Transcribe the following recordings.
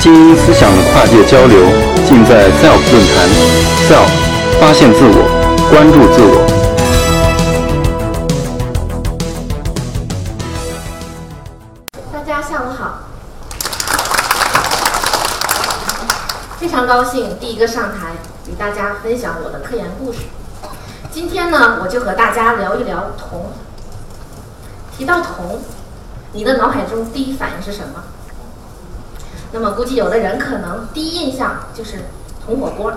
精英思想的跨界交流，尽在 SELF 论坛。SELF，发现自我，关注自我。大家下午好，非常高兴第一个上台与大家分享我的科研故事。今天呢，我就和大家聊一聊铜。提到铜，你的脑海中第一反应是什么？那么估计有的人可能第一印象就是铜火锅。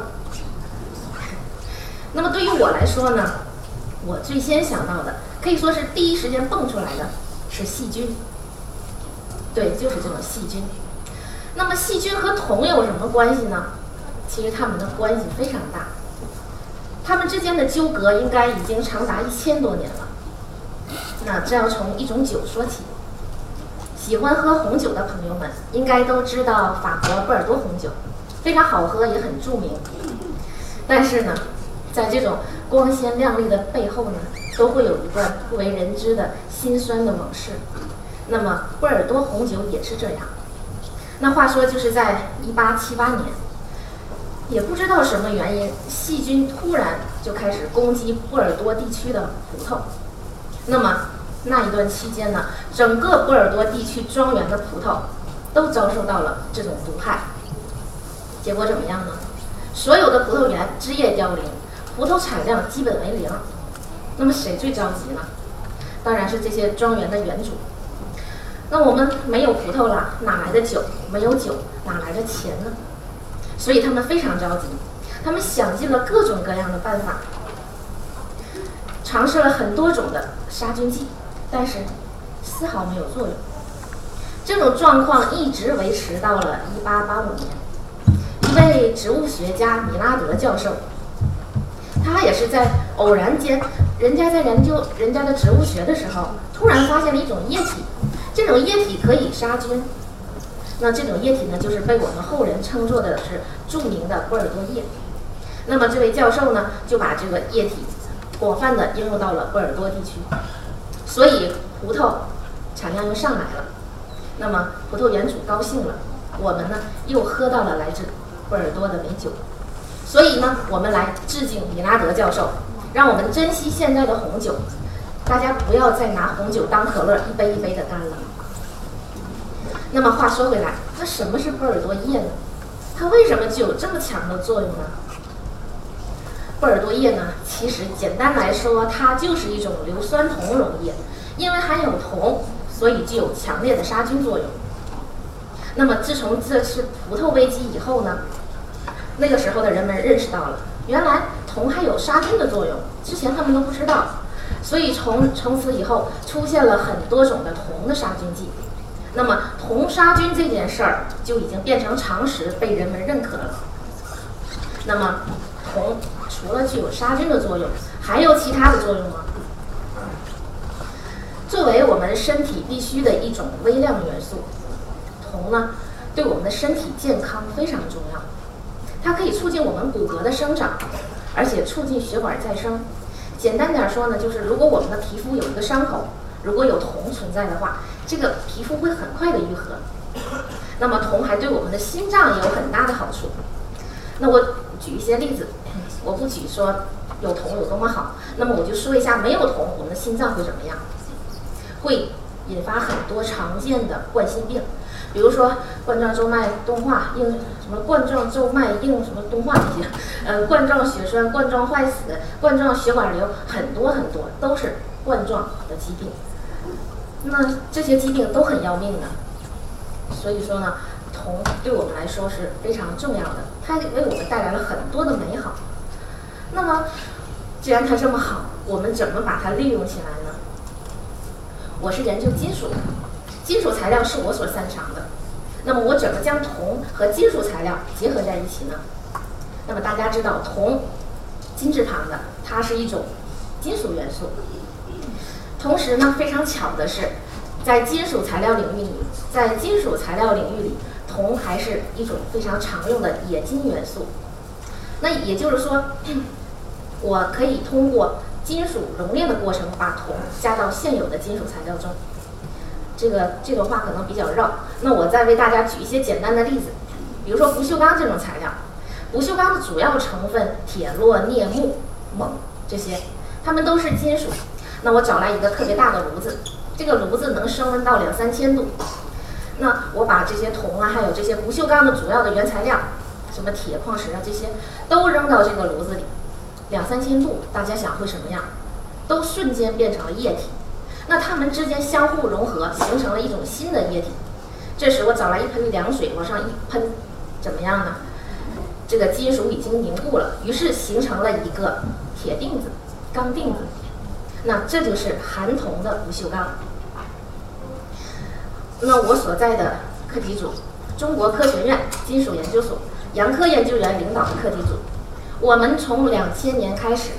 那么对于我来说呢，我最先想到的可以说是第一时间蹦出来的是细菌。对，就是这种细菌。那么细菌和铜有什么关系呢？其实它们的关系非常大，它们之间的纠葛应该已经长达一千多年了。那这要从一种酒说起。喜欢喝红酒的朋友们应该都知道法国波尔多红酒，非常好喝，也很著名。但是呢，在这种光鲜亮丽的背后呢，都会有一段不为人知的辛酸的往事。那么波尔多红酒也是这样。那话说，就是在一八七八年，也不知道什么原因，细菌突然就开始攻击波尔多地区的葡萄。那么那一段期间呢，整个波尔多地区庄园的葡萄都遭受到了这种毒害。结果怎么样呢？所有的葡萄园枝叶凋零，葡萄产量基本为零。那么谁最着急呢？当然是这些庄园的园主。那我们没有葡萄了，哪来的酒？没有酒，哪来的钱呢？所以他们非常着急，他们想尽了各种各样的办法，尝试了很多种的杀菌剂，但是丝毫没有作用。这种状况一直维持到了1885年，一位植物学家米拉德教授，他也是在偶然间，人家在研究人家的植物学的时候，突然发现了一种液体。这种液体可以杀菌，那这种液体呢，就是被我们后人称作的是著名的波尔多液。那么这位教授呢，就把这个液体广泛的应用到了波尔多地区，所以葡萄产量又上来了。那么葡萄园主高兴了，我们呢又喝到了来自波尔多的美酒。所以呢，我们来致敬米拉德教授，让我们珍惜现在的红酒。大家不要再拿红酒当可乐，一杯一杯的干了。那么话说回来，那什么是波尔多液呢？它为什么具有这么强的作用呢？波尔多液呢，其实简单来说，它就是一种硫酸铜溶液，因为含有铜，所以具有强烈的杀菌作用。那么自从这次葡萄危机以后呢，那个时候的人们认识到了，原来铜还有杀菌的作用，之前他们都不知道。所以从从此以后出现了很多种的铜的杀菌剂，那么铜杀菌这件事儿就已经变成常识，被人们认可了。那么铜除了具有杀菌的作用，还有其他的作用吗？作为我们身体必需的一种微量元素，铜呢对我们的身体健康非常重要，它可以促进我们骨骼的生长，而且促进血管再生。简单点说呢，就是如果我们的皮肤有一个伤口，如果有铜存在的话，这个皮肤会很快的愈合。那么铜还对我们的心脏也有很大的好处。那我举一些例子，我不举说有铜有多么好，那么我就说一下没有铜，我们的心脏会怎么样？会引发很多常见的冠心病。比如说冠状动脉硬化、硬什么冠状动脉硬什么动化这些，呃，冠状血栓、冠状坏死、冠状血管瘤，很多很多都是冠状的疾病。那这些疾病都很要命的，所以说呢，铜对我们来说是非常重要的，它为我们带来了很多的美好。那么，既然它这么好，我们怎么把它利用起来呢？我是研究金属的。金属材料是我所擅长的，那么我怎么将铜和金属材料结合在一起呢？那么大家知道铜，金字旁的，它是一种金属元素。同时呢，非常巧的是，在金属材料领域里，在金属材料领域里，铜还是一种非常常用的冶金元素。那也就是说，我可以通过金属熔炼的过程，把铜加到现有的金属材料中。这个这个话可能比较绕，那我再为大家举一些简单的例子。比如说不锈钢这种材料，不锈钢的主要成分铁、铬、镍、钼、锰这些，它们都是金属。那我找来一个特别大的炉子，这个炉子能升温到两三千度。那我把这些铜啊，还有这些不锈钢的主要的原材料，什么铁、矿石啊这些，都扔到这个炉子里，两三千度，大家想会什么样？都瞬间变成了液体。那它们之间相互融合，形成了一种新的液体。这时我找来一盆凉水往上一喷，怎么样呢？这个金属已经凝固了，于是形成了一个铁锭子、钢锭子。那这就是含铜的不锈钢。那我所在的课题组，中国科学院金属研究所杨科研究员领导的课题组，我们从两千年开始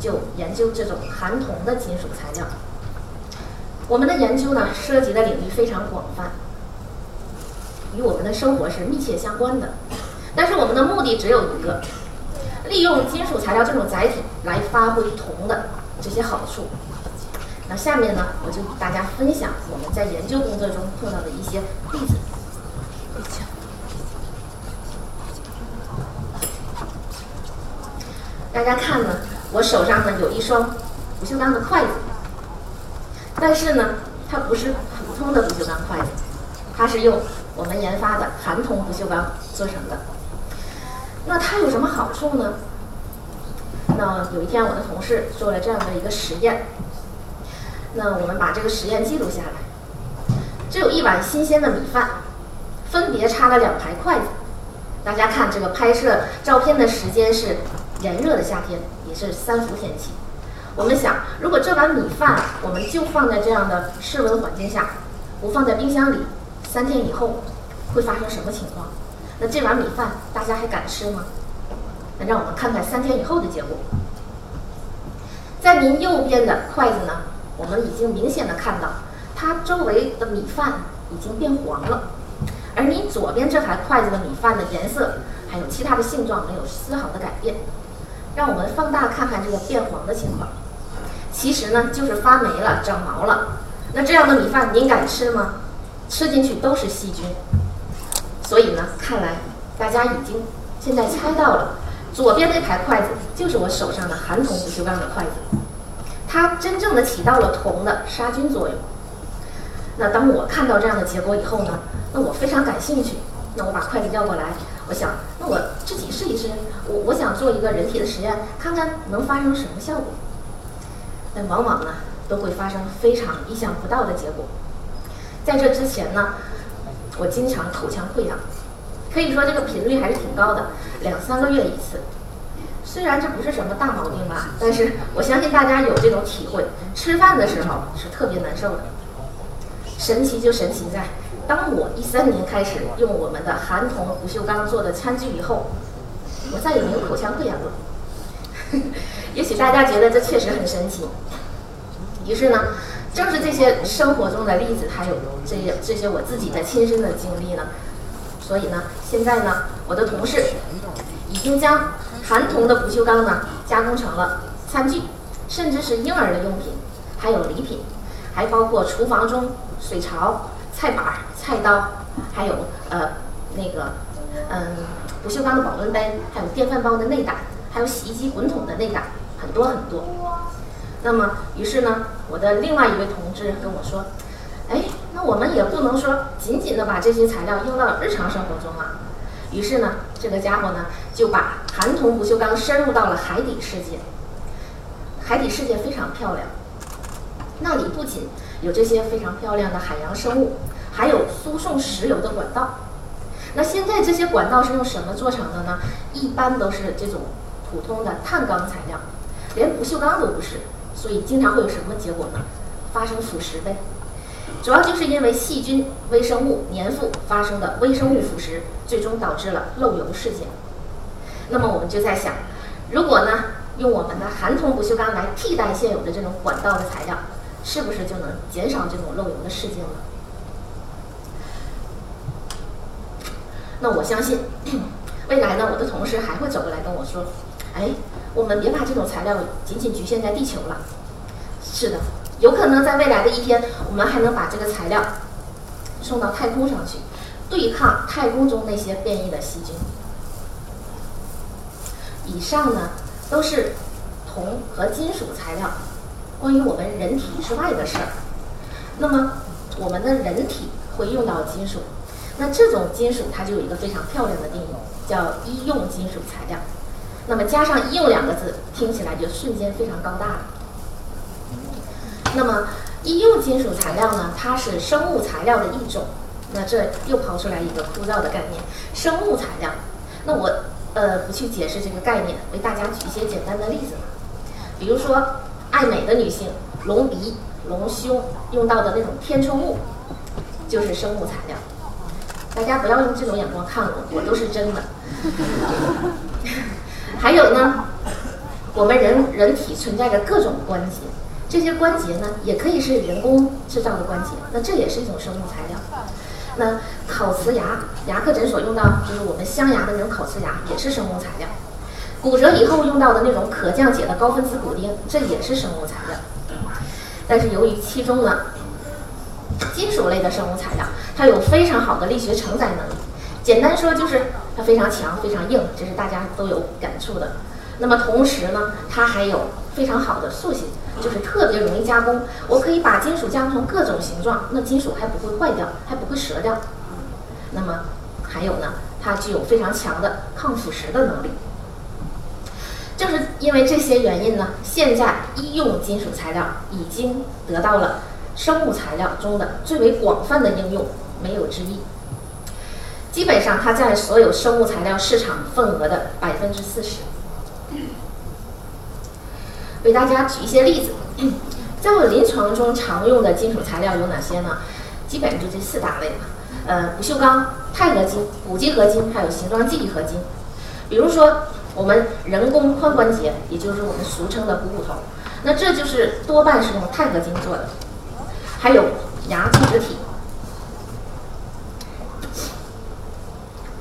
就研究这种含铜的金属材料。我们的研究呢，涉及的领域非常广泛，与我们的生活是密切相关的。但是我们的目的只有一个，利用金属材料这种载体来发挥铜的。这些好处，那下面呢，我就给大家分享我们在研究工作中碰到的一些例子。大家看呢，我手上呢有一双不锈钢的筷子，但是呢，它不是普通的不锈钢筷子，它是用我们研发的含铜不锈钢做成的。那它有什么好处呢？那有一天，我的同事做了这样的一个实验。那我们把这个实验记录下来。只有一碗新鲜的米饭，分别插了两排筷子。大家看，这个拍摄照片的时间是炎热的夏天，也是三伏天气。我们想，如果这碗米饭我们就放在这样的室温环境下，不放在冰箱里，三天以后会发生什么情况？那这碗米饭大家还敢吃吗？那让我们看看三天以后的结果。在您右边的筷子呢，我们已经明显的看到，它周围的米饭已经变黄了，而您左边这排筷子的米饭的颜色还有其他的性状没有丝毫的改变。让我们放大看看这个变黄的情况，其实呢就是发霉了、长毛了。那这样的米饭您敢吃吗？吃进去都是细菌。所以呢，看来大家已经现在猜到了。左边那排筷子就是我手上的含铜不锈钢的筷子，它真正的起到了铜的杀菌作用。那当我看到这样的结果以后呢，那我非常感兴趣。那我把筷子要过来，我想，那我自己试一试。我我想做一个人体的实验，看看能发生什么效果。但往往呢，都会发生非常意想不到的结果。在这之前呢，我经常口腔溃疡。可以说这个频率还是挺高的，两三个月一次。虽然这不是什么大毛病吧，但是我相信大家有这种体会，吃饭的时候是特别难受的。神奇就神奇在，当我一三年开始用我们的含铜不锈钢做的餐具以后，我再也没有口腔溃疡了。也许大家觉得这确实很神奇。于是呢，正是这些生活中的例子，还有这些这些我自己的亲身的经历呢。所以呢，现在呢，我的同事已经将含铜的不锈钢呢加工成了餐具，甚至是婴儿的用品，还有礼品，还包括厨房中水槽、菜板、菜刀，还有呃那个嗯不锈钢的保温杯，还有电饭煲的内胆，还有洗衣机滚筒的内胆，很多很多。那么，于是呢，我的另外一位同志跟我说。哎，那我们也不能说仅仅的把这些材料用到日常生活中啊。于是呢，这个家伙呢就把含铜不锈钢深入到了海底世界。海底世界非常漂亮，那里不仅有这些非常漂亮的海洋生物，还有输送石油的管道。那现在这些管道是用什么做成的呢？一般都是这种普通的碳钢材料，连不锈钢都不是。所以经常会有什么结果呢？发生腐蚀呗。主要就是因为细菌、微生物、粘附发生的微生物腐蚀，最终导致了漏油事件。那么我们就在想，如果呢用我们的含铜不锈钢来替代现有的这种管道的材料，是不是就能减少这种漏油的事件呢？那我相信，未来呢我的同事还会走过来跟我说：“哎，我们别把这种材料仅仅局限在地球了。”是的。有可能在未来的一天，我们还能把这个材料送到太空上去，对抗太空中那些变异的细菌。以上呢都是铜和金属材料关于我们人体之外的事儿。那么我们的人体会用到金属，那这种金属它就有一个非常漂亮的定义，叫医用金属材料。那么加上“医用”两个字，听起来就瞬间非常高大了。那么医用金属材料呢，它是生物材料的一种。那这又抛出来一个枯燥的概念——生物材料。那我呃不去解释这个概念，为大家举一些简单的例子吧。比如说，爱美的女性隆鼻、隆胸用到的那种填充物，就是生物材料。大家不要用这种眼光看我，我都是真的。还有呢，我们人人体存在着各种关节，这些关节呢也可以是人工制造的关节，那这也是一种生物材料。那烤瓷牙，牙科诊所用到就是我们镶牙的那种烤瓷牙，也是生物材料。骨折以后用到的那种可降解的高分子骨钉，这也是生物材料。但是由于其中呢，金属类的生物材料，它有非常好的力学承载能力。简单说就是它非常强、非常硬，这是大家都有感触的。那么同时呢，它还有非常好的塑性，就是特别容易加工。我可以把金属加工成各种形状，那金属还不会坏掉，还不会折掉。那么还有呢，它具有非常强的抗腐蚀的能力。正是因为这些原因呢，现在医用金属材料已经得到了生物材料中的最为广泛的应用，没有之一。基本上，它占所有生物材料市场份额的百分之四十。为大家举一些例子，在我临床中常用的金属材料有哪些呢？基本上就这四大类吧。呃，不锈钢、钛合金、钴基合金，还有形状记忆合金。比如说，我们人工髋关节，也就是我们俗称的股骨头，那这就是多半是用钛合金做的。还有牙种植体。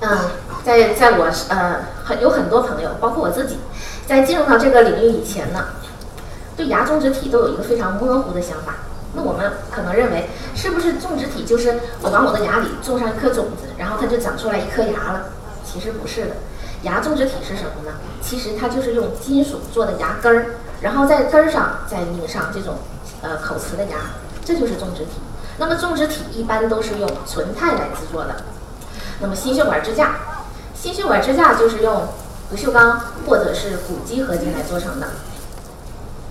嗯，在在我呃很有很多朋友，包括我自己，在进入到这个领域以前呢，对牙种植体都有一个非常模糊的想法。那我们可能认为，是不是种植体就是我往我的牙里种上一颗种子，然后它就长出来一颗牙了？其实不是的，牙种植体是什么呢？其实它就是用金属做的牙根儿，然后在根儿上再拧上这种呃口瓷的牙，这就是种植体。那么种植体一般都是用纯钛来制作的。那么心血管支架，心血管支架就是用不锈钢或者是钴基合金来做成的。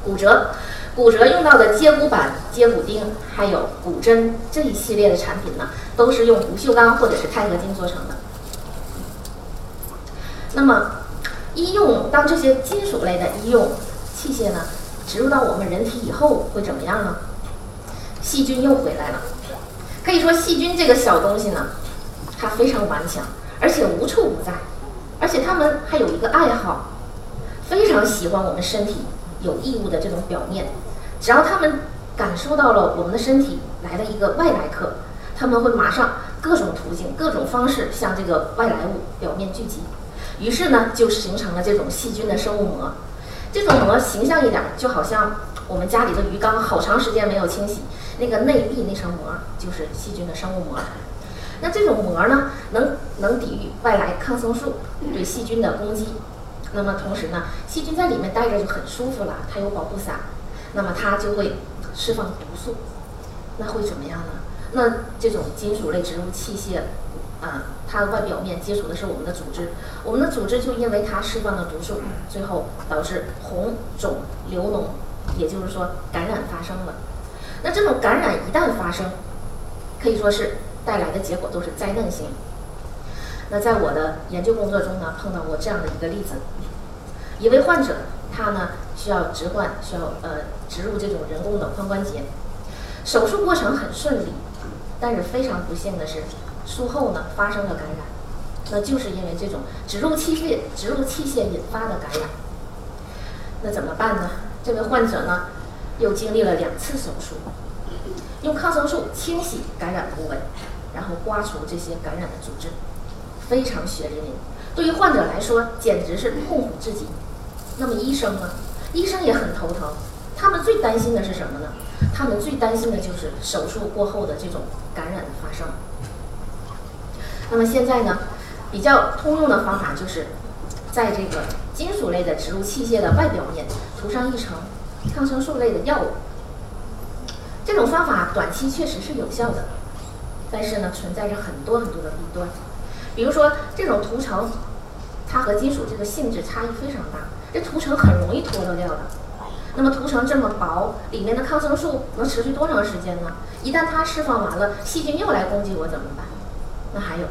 骨折，骨折用到的接骨板、接骨钉，还有骨针这一系列的产品呢，都是用不锈钢或者是钛合金做成的。那么，医用当这些金属类的医用器械呢，植入到我们人体以后会怎么样呢？细菌又回来了。可以说，细菌这个小东西呢。它非常顽强，而且无处不在，而且它们还有一个爱好，非常喜欢我们身体有异物的这种表面。只要它们感受到了我们的身体来了一个外来客，他们会马上各种途径、各种方式向这个外来物表面聚集。于是呢，就形成了这种细菌的生物膜。这种膜形象一点，就好像我们家里的鱼缸好长时间没有清洗，那个内壁那层膜就是细菌的生物膜。那这种膜呢，能能抵御外来抗生素对细菌的攻击。那么同时呢，细菌在里面待着就很舒服了，它有保护伞，那么它就会释放毒素。那会怎么样呢？那这种金属类植入器械，啊，它外表面接触的是我们的组织，我们的组织就因为它释放了毒素，最后导致红肿流脓，也就是说感染发生了。那这种感染一旦发生，可以说是。带来的结果都是灾难性。那在我的研究工作中呢，碰到过这样的一个例子：一位患者，他呢需要置换，需要呃植入这种人工的髋关节，手术过程很顺利，但是非常不幸的是，术后呢发生了感染，那就是因为这种植入器械植入器械引发的感染。那怎么办呢？这位患者呢又经历了两次手术，用抗生素清洗感染部位。然后刮除这些感染的组织，非常血淋淋。对于患者来说，简直是痛苦至极。那么医生呢？医生也很头疼。他们最担心的是什么呢？他们最担心的就是手术过后的这种感染的发生。那么现在呢，比较通用的方法就是在这个金属类的植入器械的外表面涂上一层抗生素类的药物。这种方法短期确实是有效的，但是呢，存在着很多很多的弊端。比如说，这种涂层，它和金属这个性质差异非常大，这涂层很容易脱落掉的。那么涂层这么薄，里面的抗生素能持续多长时间呢？一旦它释放完了，细菌又来攻击我怎么办？那还有，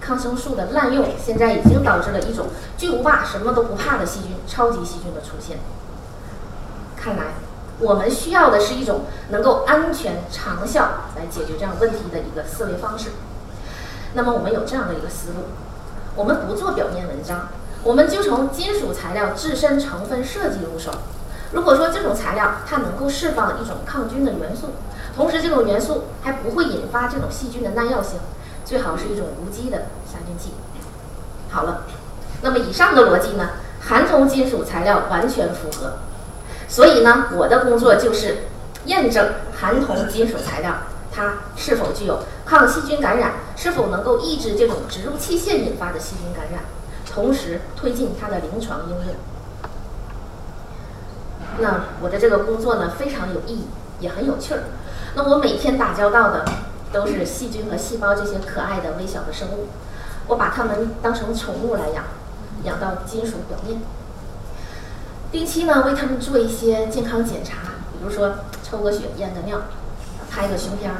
抗生素的滥用，现在已经导致了一种巨无霸、什么都不怕的细菌——超级细菌的出现。看来。我们需要的是一种能够安全长效来解决这样问题的一个思维方式。那么我们有这样的一个思路：我们不做表面文章，我们就从金属材料自身成分设计入手。如果说这种材料它能够释放一种抗菌的元素，同时这种元素还不会引发这种细菌的耐药性，最好是一种无机的杀菌剂。好了，那么以上的逻辑呢，含铜金属材料完全符合。所以呢，我的工作就是验证含铜金属材料它是否具有抗细菌感染，是否能够抑制这种植入器械引发的细菌感染，同时推进它的临床应用。那我的这个工作呢，非常有意义，也很有趣儿。那我每天打交道的都是细菌和细胞这些可爱的微小的生物，我把它们当成宠物来养，养到金属表面。定期呢为他们做一些健康检查，比如说抽个血、验个尿、拍个胸片儿，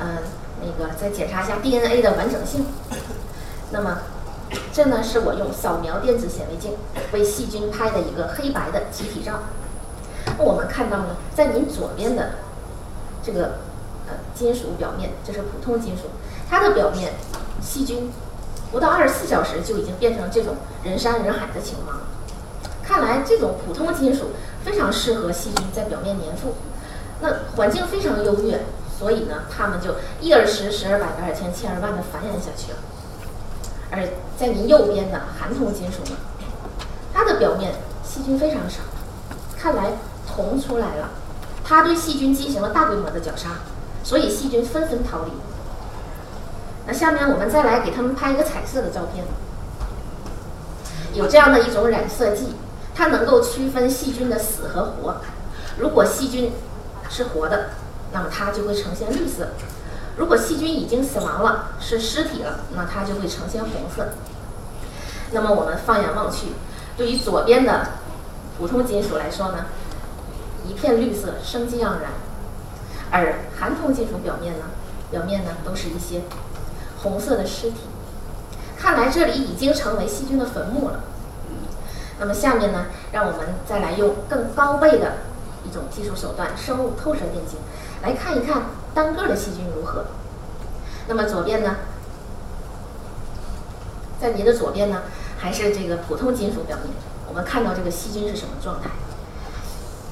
嗯，那个再检查一下 DNA 的完整性。那么，这呢是我用扫描电子显微镜为细菌拍的一个黑白的集体照。那我们看到呢，在您左边的这个呃金属表面，这是普通金属，它的表面细菌不到二十四小时就已经变成这种人山人海的情况了。看来这种普通金属非常适合细菌在表面粘附，那环境非常优越，所以呢，它们就一而十，十而百，百而千，千而万的繁衍下去了。而在您右边的含铜金属呢，它的表面细菌非常少，看来铜出来了，它对细菌进行了大规模的绞杀，所以细菌纷纷逃离。那下面我们再来给他们拍一个彩色的照片，有这样的一种染色剂。它能够区分细菌的死和活。如果细菌是活的，那么它就会呈现绿色；如果细菌已经死亡了，是尸体了，那它就会呈现红色。那么我们放眼望去，对于左边的普通金属来说呢，一片绿色，生机盎然；而含铜金属表面呢，表面呢都是一些红色的尸体。看来这里已经成为细菌的坟墓了。那么下面呢，让我们再来用更高倍的一种技术手段——生物透射电镜，来看一看单个的细菌如何。那么左边呢，在您的左边呢，还是这个普通金属表面，我们看到这个细菌是什么状态？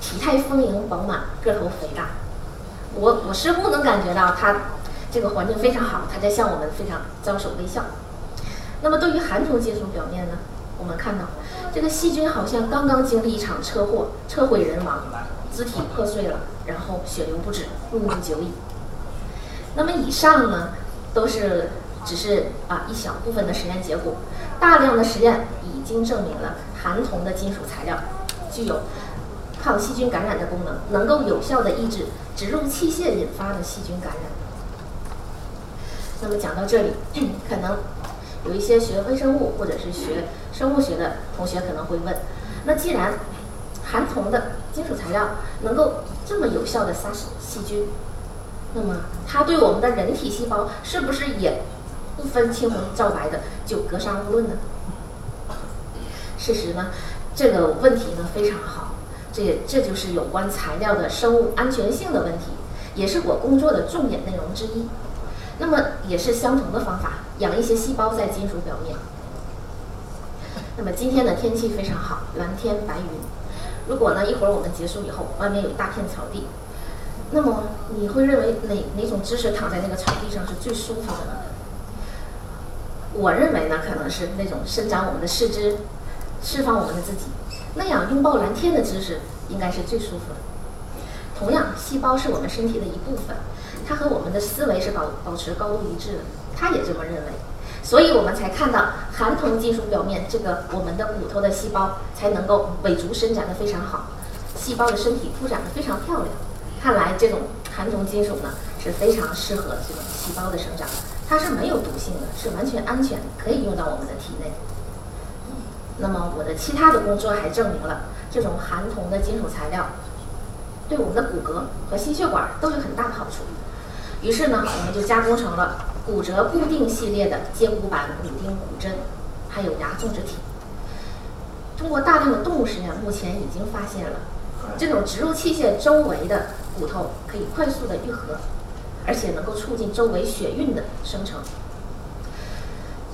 体态丰盈饱满，个头肥大。我我似乎能感觉到它这个环境非常好，它在向我们非常招手微笑。那么对于含铜金属表面呢？我们看到，这个细菌好像刚刚经历一场车祸，车毁人亡，肢体破碎了，然后血流不止，入墓久矣。那么以上呢，都是只是啊一小部分的实验结果，大量的实验已经证明了含铜的金属材料具有抗细菌感染的功能，能够有效的抑制植入器械引发的细菌感染。那么讲到这里，可能。有一些学微生物或者是学生物学的同学可能会问：那既然含铜的金属材料能够这么有效的杀死细菌，那么它对我们的人体细胞是不是也不分青红皂白的就格杀勿论呢？事实呢，这个问题呢非常好，这这就是有关材料的生物安全性的问题，也是我工作的重点内容之一。那么也是相同的方法，养一些细胞在金属表面。那么今天的天气非常好，蓝天白云。如果呢一会儿我们结束以后，外面有一大片草地，那么你会认为哪哪种姿势躺在那个草地上是最舒服的呢？我认为呢可能是那种伸展我们的四肢，释放我们的自己，那样拥抱蓝天的姿势应该是最舒服的。同样，细胞是我们身体的一部分。它和我们的思维是保保持高度一致的，它也这么认为。所以我们才看到含铜金属表面这个我们的骨头的细胞才能够尾足伸展的非常好，细胞的身体铺展的非常漂亮。看来这种含铜金属呢是非常适合这种细胞的生长，它是没有毒性的，是完全安全，可以用到我们的体内。那么我的其他的工作还证明了这种含铜的金属材料对我们的骨骼和心血管都有很大的好处。于是呢，我们就加工成了骨折固定系列的接骨板骨钉、骨针，还有牙种植体。通过大量的动物实验，目前已经发现了这种植入器械周围的骨头可以快速的愈合，而且能够促进周围血运的生成。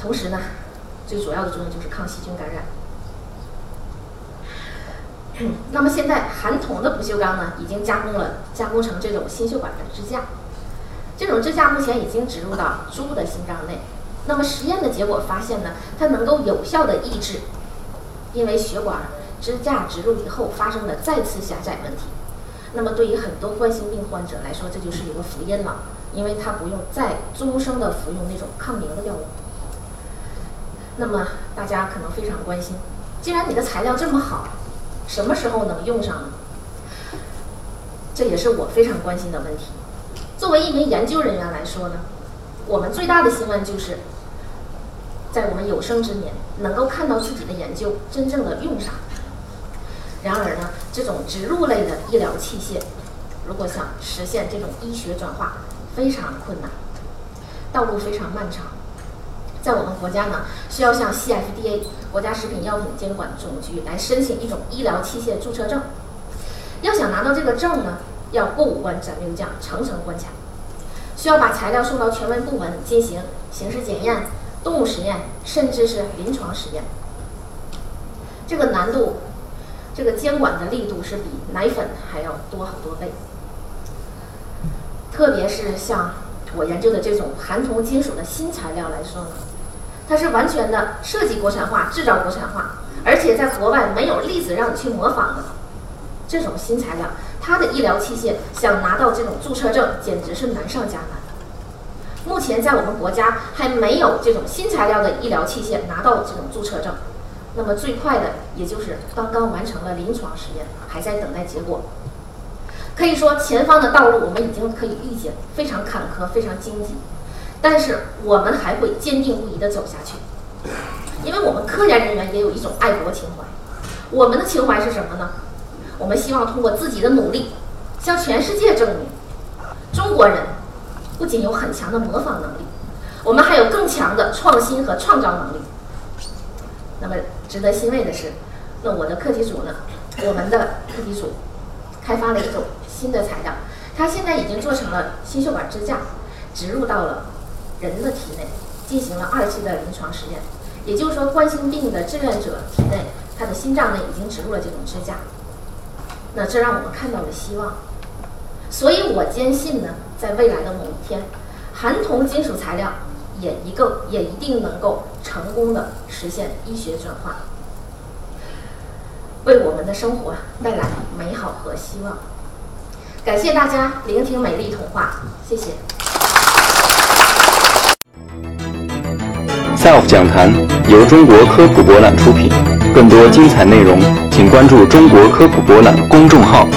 同时呢，最主要的作用就是抗细菌感染。那么现在含铜的不锈钢呢，已经加工了，加工成这种心血管的支架。这种支架目前已经植入到猪的心脏内。那么实验的结果发现呢，它能够有效的抑制因为血管支架植入以后发生的再次狭窄问题。那么对于很多冠心病患者来说，这就是一个福音了，因为他不用再终生的服用那种抗凝的药物。那么大家可能非常关心，既然你的材料这么好，什么时候能用上呢？这也是我非常关心的问题。作为一名研究人员来说呢，我们最大的心愿就是，在我们有生之年能够看到自己的研究真正的用上。然而呢，这种植入类的医疗器械，如果想实现这种医学转化，非常困难，道路非常漫长。在我们国家呢，需要向 CFDA 国家食品药品监管总局来申请一种医疗器械注册证。要想拿到这个证呢，要过五关斩六将，层层关卡，需要把材料送到权威部门进行形式检验、动物实验，甚至是临床实验。这个难度，这个监管的力度是比奶粉还要多好多倍。特别是像我研究的这种含铜金属的新材料来说呢。它是完全的设计国产化、制造国产化，而且在国外没有例子让你去模仿的这种新材料，他的医疗器械想拿到这种注册证，简直是难上加难。目前在我们国家还没有这种新材料的医疗器械拿到这种注册证，那么最快的也就是刚刚完成了临床实验，还在等待结果。可以说，前方的道路我们已经可以预见，非常坎坷，非常荆棘。但是我们还会坚定不移地走下去，因为我们科研人员也有一种爱国情怀。我们的情怀是什么呢？我们希望通过自己的努力，向全世界证明，中国人不仅有很强的模仿能力，我们还有更强的创新和创造能力。那么值得欣慰的是，那我的课题组呢，我们的课题组开发了一种新的材料，它现在已经做成了心血管支架，植入到了。人的体内进行了二期的临床实验，也就是说，冠心病的志愿者体内，他的心脏呢已经植入了这种支架。那这让我们看到了希望，所以我坚信呢，在未来的某一天，含铜金属材料也一个也一定能够成功的实现医学转化，为我们的生活带来美好和希望。感谢大家聆听美丽童话，谢谢。SELF 讲坛由中国科普博览出品，更多精彩内容，请关注中国科普博览公众号。